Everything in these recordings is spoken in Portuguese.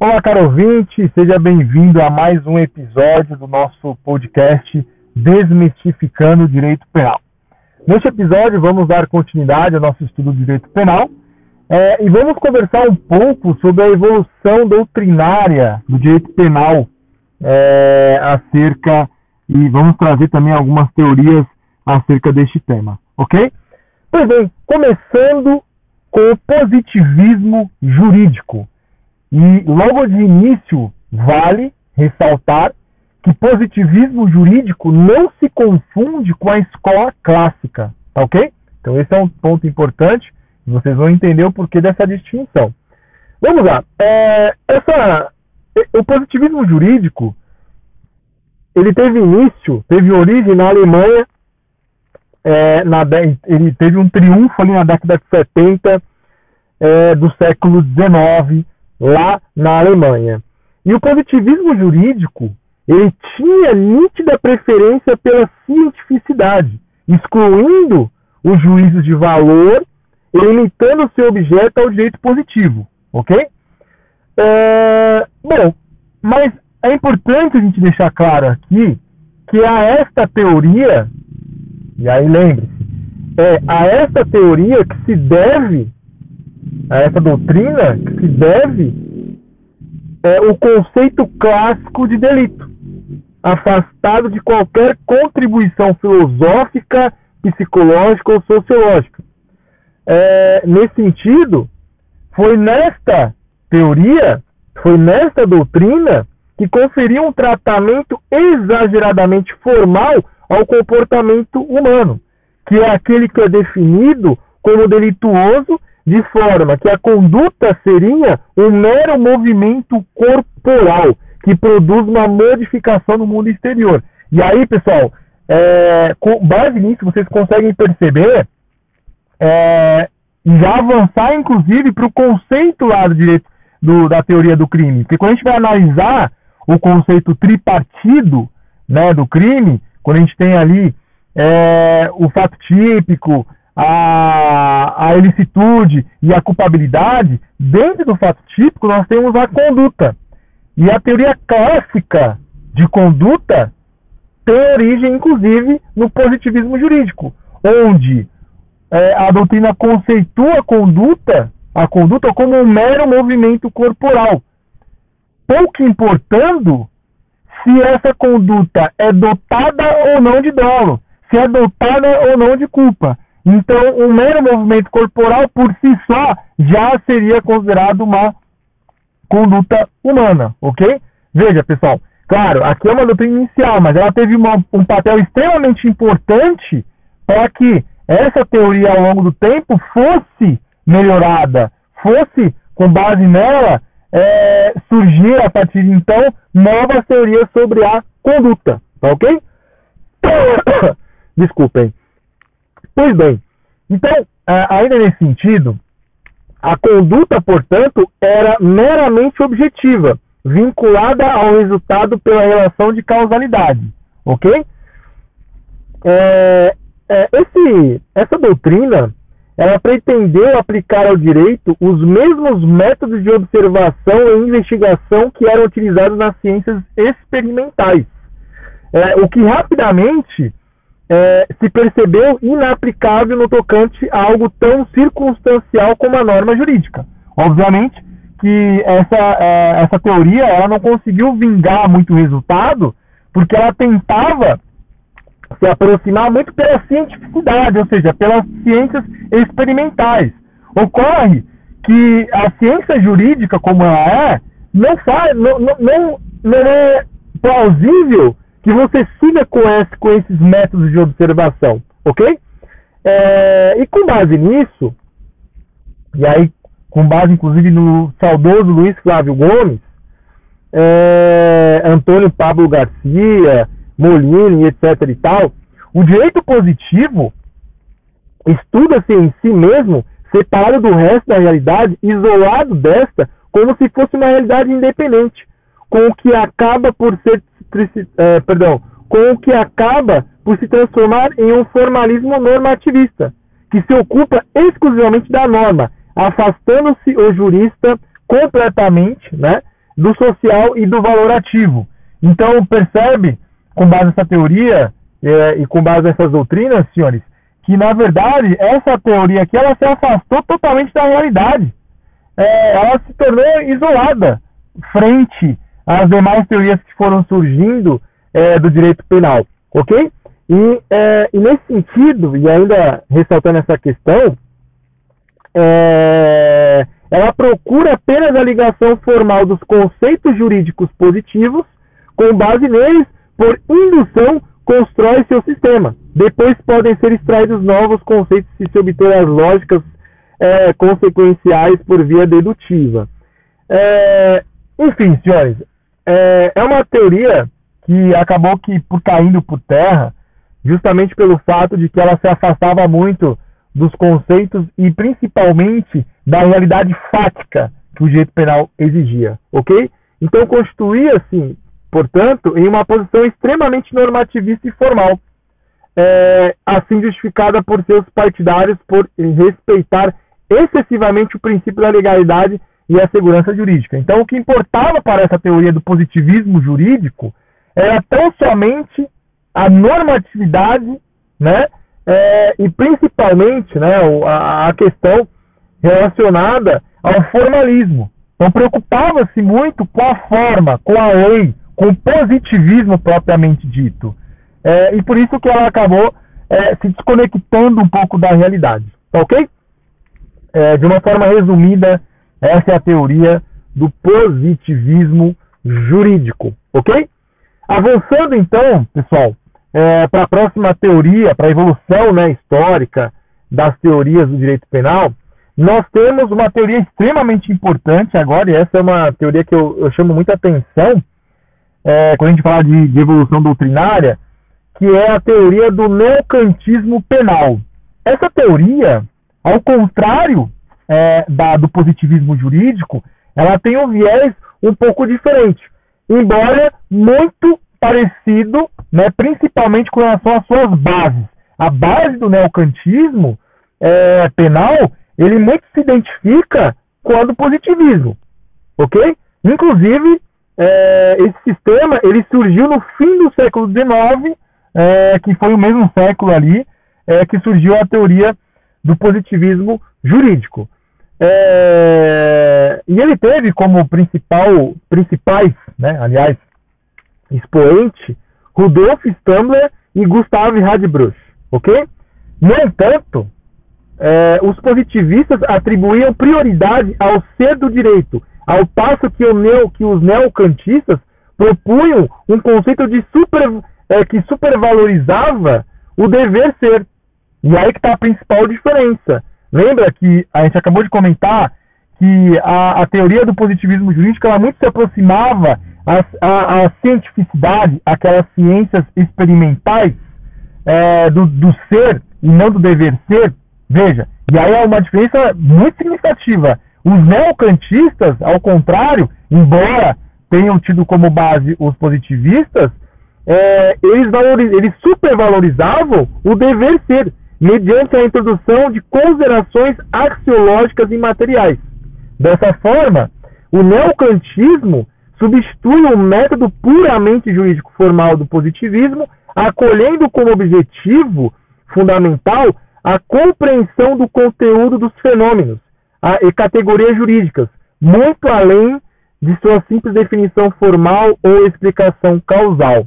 Olá, caro ouvinte, seja bem-vindo a mais um episódio do nosso podcast Desmistificando o Direito Penal. Neste episódio, vamos dar continuidade ao nosso estudo de direito penal é, e vamos conversar um pouco sobre a evolução doutrinária do direito penal é, acerca e vamos trazer também algumas teorias acerca deste tema, ok? Pois bem, começando com o positivismo jurídico. E logo de início, vale ressaltar que positivismo jurídico não se confunde com a escola clássica, tá ok? Então esse é um ponto importante, vocês vão entender o porquê dessa distinção. Vamos lá, é, essa, o positivismo jurídico ele teve início, teve origem na Alemanha, é, na, ele teve um triunfo ali na década de 70 é, do século XIX, lá na Alemanha. E o positivismo jurídico, ele tinha nítida preferência pela cientificidade, excluindo os juízos de valor e limitando seu objeto ao direito positivo, ok? É, bom, mas é importante a gente deixar claro aqui que a esta teoria, e aí lembre-se, é a esta teoria que se deve a essa doutrina que se deve é, o conceito clássico de delito, afastado de qualquer contribuição filosófica, psicológica ou sociológica. É, nesse sentido, foi nesta teoria, foi nesta doutrina que conferiu um tratamento exageradamente formal ao comportamento humano, que é aquele que é definido como delituoso de forma que a conduta seria um mero movimento corporal que produz uma modificação no mundo exterior. E aí, pessoal, é, com base nisso, vocês conseguem perceber é, já avançar, inclusive, para o conceito lá do direito do, da teoria do crime. Porque quando a gente vai analisar o conceito tripartido né, do crime, quando a gente tem ali é, o fato típico, a, a ilicitude e a culpabilidade, dentro do fato típico nós temos a conduta. E a teoria clássica de conduta tem origem, inclusive, no positivismo jurídico, onde é, a doutrina conceitua a conduta, a conduta como um mero movimento corporal, pouco importando se essa conduta é dotada ou não de dolo, se é dotada ou não de culpa. Então, um mero movimento corporal por si só já seria considerado uma conduta humana, ok? Veja, pessoal, claro, aqui é uma doutrina inicial, mas ela teve uma, um papel extremamente importante para que essa teoria ao longo do tempo fosse melhorada, fosse, com base nela, é, surgir a partir de então novas teorias sobre a conduta, tá ok? Desculpem. Pois bem, então, ainda nesse sentido, a conduta, portanto, era meramente objetiva, vinculada ao resultado pela relação de causalidade, ok? É, é, esse, essa doutrina, ela pretendeu aplicar ao direito os mesmos métodos de observação e investigação que eram utilizados nas ciências experimentais, é, o que rapidamente é, se percebeu inaplicável no tocante a algo tão circunstancial como a norma jurídica. Obviamente que essa, é, essa teoria ela não conseguiu vingar muito resultado, porque ela tentava se aproximar muito pela cientificidade, ou seja, pelas ciências experimentais. Ocorre que a ciência jurídica, como ela é, não, faz, não, não, não é plausível que você siga com, esse, com esses métodos de observação, ok? É, e com base nisso, e aí com base inclusive no saudoso Luiz Flávio Gomes, é, Antônio Pablo Garcia, Molini, etc. e tal, o direito positivo estuda-se em si mesmo separado do resto da realidade, isolado desta, como se fosse uma realidade independente, com o que acaba por ser é, perdão, com o que acaba por se transformar em um formalismo normativista, que se ocupa exclusivamente da norma, afastando-se o jurista completamente né, do social e do valorativo. Então, percebe, com base nessa teoria é, e com base nessas doutrinas, senhores, que na verdade essa teoria aqui ela se afastou totalmente da realidade. É, ela se tornou isolada frente às demais teorias que foram surgindo é, do direito penal, ok? E, é, e, nesse sentido, e ainda ressaltando essa questão, é, ela procura apenas a ligação formal dos conceitos jurídicos positivos, com base neles, por indução, constrói seu sistema. Depois podem ser extraídos novos conceitos se se obter as lógicas é, consequenciais por via dedutiva. É, enfim, senhores, é, é uma teoria que acabou que por caindo por terra, justamente pelo fato de que ela se afastava muito dos conceitos e principalmente da realidade fática que o direito penal exigia, ok? Então constituía-se, portanto, em uma posição extremamente normativista e formal, é, assim justificada por seus partidários por respeitar excessivamente o princípio da legalidade e a segurança jurídica. Então, o que importava para essa teoria do positivismo jurídico era tão somente a normatividade, né, é, e principalmente né, a, a questão relacionada ao formalismo. Então preocupava-se muito com a forma, com a lei, com o positivismo propriamente dito. É, e por isso que ela acabou é, se desconectando um pouco da realidade. Tá ok? É, de uma forma resumida, essa é a teoria do positivismo jurídico. Ok? Avançando então, pessoal, é, para a próxima teoria, para a evolução né, histórica das teorias do direito penal, nós temos uma teoria extremamente importante agora, e essa é uma teoria que eu, eu chamo muita atenção é, quando a gente fala de, de, evolução doutrinária, que é a teoria do neocantismo penal. Essa teoria, ao contrário é, da, do positivismo jurídico, ela tem um viés um pouco diferente, embora muito parecido, né, principalmente com relação às suas bases. A base do neocantismo é, penal, ele muito se identifica com a do positivismo, ok? Inclusive, é, esse sistema ele surgiu no fim do século XIX, é, que foi o mesmo século ali é, que surgiu a teoria do positivismo jurídico. É, e ele teve como principal, principais, né, aliás, expoente Rudolf Stambler e Gustav Radbruch, ok? No entanto, é, os positivistas atribuíam prioridade ao ser do direito, ao passo que, neo, que os neocantistas propunham um conceito de super, é, que supervalorizava o dever ser. E aí que está a principal diferença. Lembra que a gente acabou de comentar que a, a teoria do positivismo jurídico ela muito se aproximava a, a, a cientificidade, aquelas ciências experimentais é, do, do ser e não do dever ser, veja, e aí é uma diferença muito significativa. Os neocantistas, ao contrário, embora tenham tido como base os positivistas, é, eles, valoriz, eles supervalorizavam o dever ser, mediante a introdução de considerações axiológicas e materiais. Dessa forma, o neocantismo substitui o método puramente jurídico formal do positivismo, acolhendo como objetivo fundamental a compreensão do conteúdo dos fenômenos a, e categorias jurídicas, muito além de sua simples definição formal ou explicação causal.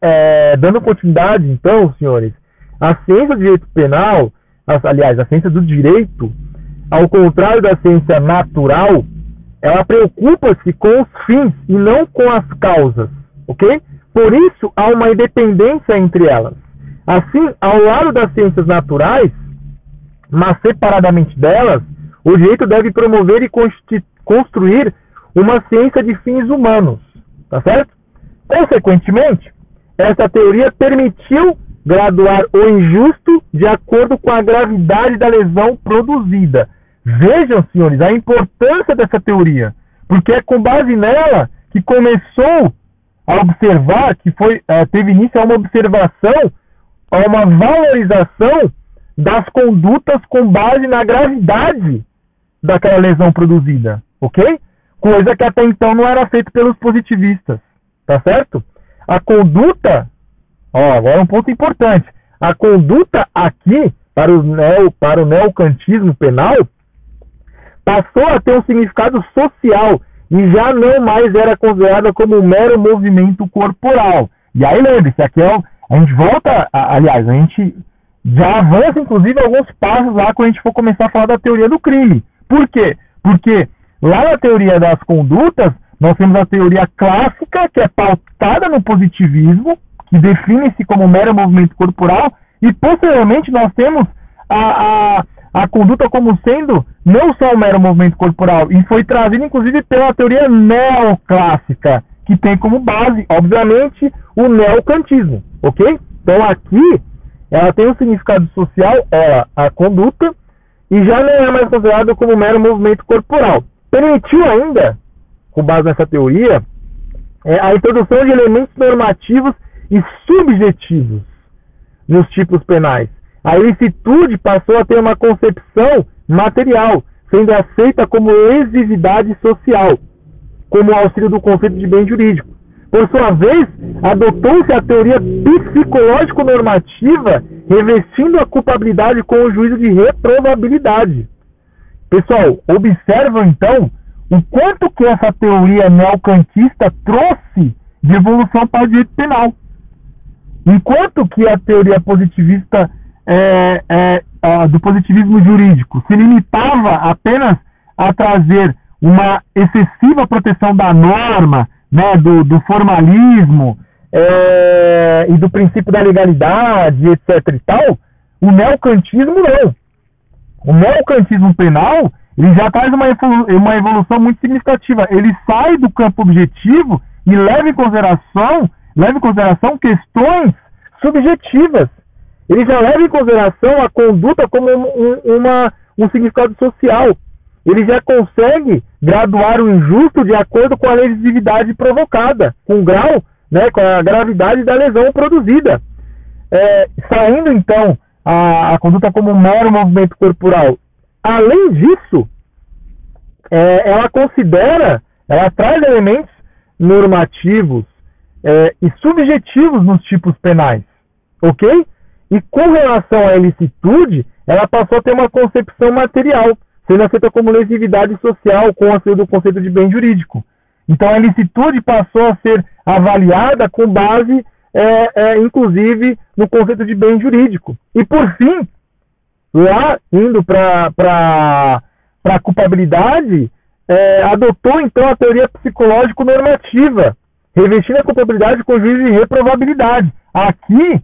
É, dando continuidade, então, senhores, a ciência do direito penal, aliás, a ciência do direito, ao contrário da ciência natural, ela preocupa-se com os fins e não com as causas, ok? Por isso, há uma independência entre elas. Assim, ao lado das ciências naturais, mas separadamente delas, o direito deve promover e construir uma ciência de fins humanos, tá certo? Consequentemente, essa teoria permitiu graduar o injusto de acordo com a gravidade da lesão produzida, Vejam, senhores, a importância dessa teoria, porque é com base nela que começou a observar, que foi, é, teve início a uma observação, a uma valorização das condutas com base na gravidade daquela lesão produzida, ok? coisa que até então não era feito pelos positivistas, tá certo? A conduta, ó, agora um ponto importante, a conduta aqui para o, neo, para o neocantismo penal passou a ter um significado social e já não mais era considerada como um mero movimento corporal. E aí lembre-se, aqui é, a gente volta, a, aliás, a gente já avança inclusive alguns passos lá quando a gente for começar a falar da teoria do crime. Por quê? Porque lá na teoria das condutas, nós temos a teoria clássica, que é pautada no positivismo, que define-se como mero movimento corporal, e posteriormente nós temos a, a, a conduta como sendo não só um mero movimento corporal, e foi trazida inclusive pela teoria neoclássica, que tem como base, obviamente, o neocantismo, ok? Então aqui ela tem um significado social, ela, a conduta, e já não é mais considerada como mero movimento corporal. Permitiu ainda, com base nessa teoria, é, a introdução de elementos normativos e subjetivos nos tipos penais. A ilicitude passou a ter uma concepção material, sendo aceita como exividade social, como auxílio do conceito de bem jurídico. Por sua vez, adotou-se a teoria psicológico-normativa, revestindo a culpabilidade com o juízo de reprovabilidade. Pessoal, observam então o quanto que essa teoria neocantista trouxe de evolução para o direito penal. Enquanto que a teoria positivista é, é, do positivismo jurídico se limitava apenas a trazer uma excessiva proteção da norma, né, do, do formalismo é, e do princípio da legalidade, etc. e tal, o neocantismo não. O neocantismo penal ele já traz uma, uma evolução muito significativa. Ele sai do campo objetivo e leva em consideração, leva em consideração questões subjetivas. Ele já leva em consideração a conduta como um, uma, um significado social ele já consegue graduar o injusto de acordo com a lesividade provocada, com o grau, né, com a gravidade da lesão produzida. É, saindo então a, a, conduta como um mero movimento corporal. Além disso, é, ela considera, ela traz elementos normativos é, e subjetivos nos tipos penais, ok? E com relação à ilicitude, ela passou a ter uma concepção material sendo aceita como lesividade social com auxílio do conceito de bem jurídico. Então a ilicitude passou a ser avaliada com base, é, é, inclusive, no conceito de bem jurídico. E por fim, lá indo para a culpabilidade, é, adotou então a teoria psicológico-normativa, revestindo a culpabilidade com juízo de reprovabilidade. Aqui,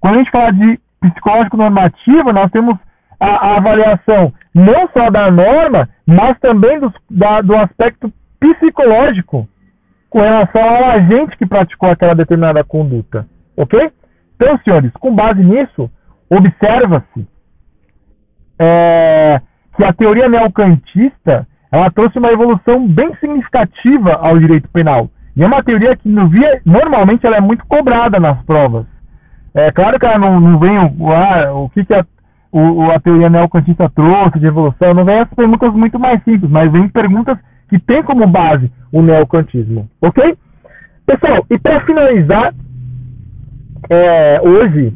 quando a gente fala de psicológico-normativa, nós temos a, a avaliação não só da norma, mas também do, da, do aspecto psicológico com relação ao agente que praticou aquela determinada conduta. Ok? Então, senhores, com base nisso, observa-se é, que a teoria neocantista ela trouxe uma evolução bem significativa ao direito penal. E é uma teoria que no via, normalmente ela é muito cobrada nas provas. É claro que ela não, não vem o, ah, o que, que a o, a teoria neocantista trouxe de evolução, não vem as perguntas muito mais simples, mas vem perguntas que têm como base o neocantismo. Ok? Pessoal, e para finalizar, é, hoje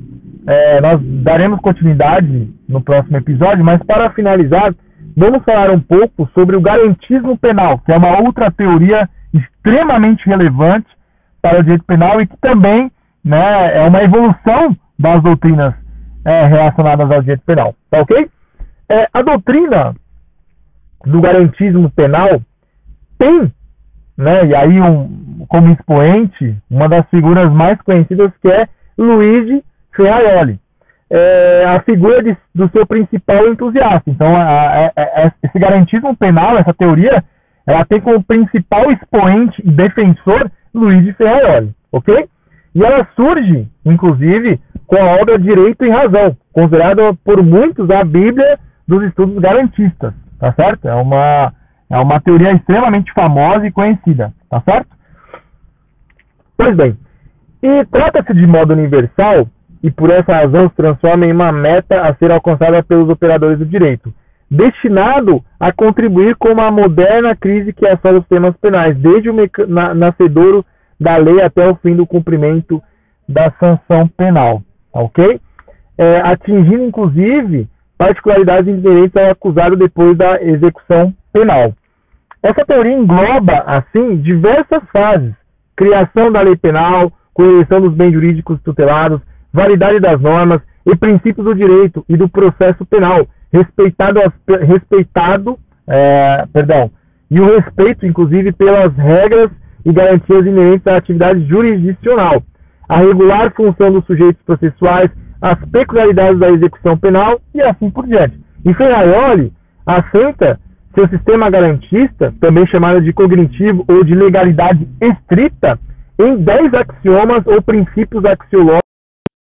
é, nós daremos continuidade no próximo episódio, mas para finalizar, vamos falar um pouco sobre o garantismo penal, que é uma outra teoria extremamente relevante para o direito penal e que também né, é uma evolução das doutrinas é, relacionadas ao direito penal. Tá ok? É, a doutrina do garantismo penal tem, né, e aí um, como expoente, uma das figuras mais conhecidas que é Luigi Ferraioli. É, a figura de, do seu principal entusiasta. Então, a, a, a, esse garantismo penal, essa teoria, ela tem como principal expoente e defensor Luigi Ferraioli, ok? E ela surge, inclusive, com a obra Direito e Razão, considerada por muitos a Bíblia dos estudos garantistas, tá certo? É uma, é uma teoria extremamente famosa e conhecida, tá certo? Pois bem, e trata-se de modo universal e por essa razão se transforma em uma meta a ser alcançada pelos operadores do direito, destinado a contribuir com uma moderna crise que assola os temas penais, desde o nascedouro da lei até o fim do cumprimento da sanção penal, ok? É, atingindo, inclusive, particularidades inerentes ao acusado depois da execução penal. Essa teoria engloba, assim, diversas fases: criação da lei penal, correção dos bens jurídicos tutelados, validade das normas e princípios do direito e do processo penal, respeitado, respeitado é, perdão, e o respeito, inclusive, pelas regras e garantias inerentes à atividade jurisdicional, a regular função dos sujeitos processuais, as peculiaridades da execução penal e assim por diante. E Ferraioli assenta seu sistema garantista, também chamado de cognitivo ou de legalidade estrita, em 10 axiomas ou princípios axiológicos